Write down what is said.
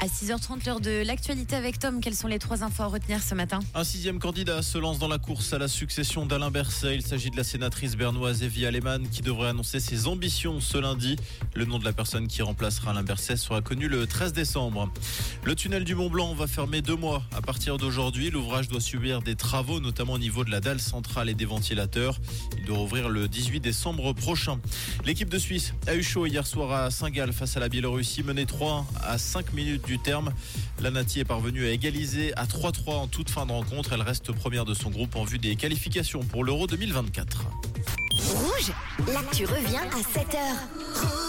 À 6h30, l'heure de l'actualité avec Tom, quelles sont les trois infos à retenir ce matin? Un sixième candidat se lance dans la course à la succession d'Alain Berset. Il s'agit de la sénatrice bernoise Evie Aleman qui devrait annoncer ses ambitions ce lundi. Le nom de la personne qui remplacera Alain Berset sera connu le 13 décembre. Le tunnel du Mont Blanc va fermer deux mois. À partir d'aujourd'hui, l'ouvrage doit subir des travaux, notamment au niveau de la dalle centrale et des ventilateurs. Il doit ouvrir le 18 décembre prochain. L'équipe de Suisse a eu chaud hier soir à Saint-Gall face à la Biélorussie, menée 3 à 5 minutes du terme. La Nati est parvenue à égaliser à 3-3 en toute fin de rencontre. Elle reste première de son groupe en vue des qualifications pour l'Euro 2024. Rouge, l'actu revient à 7h.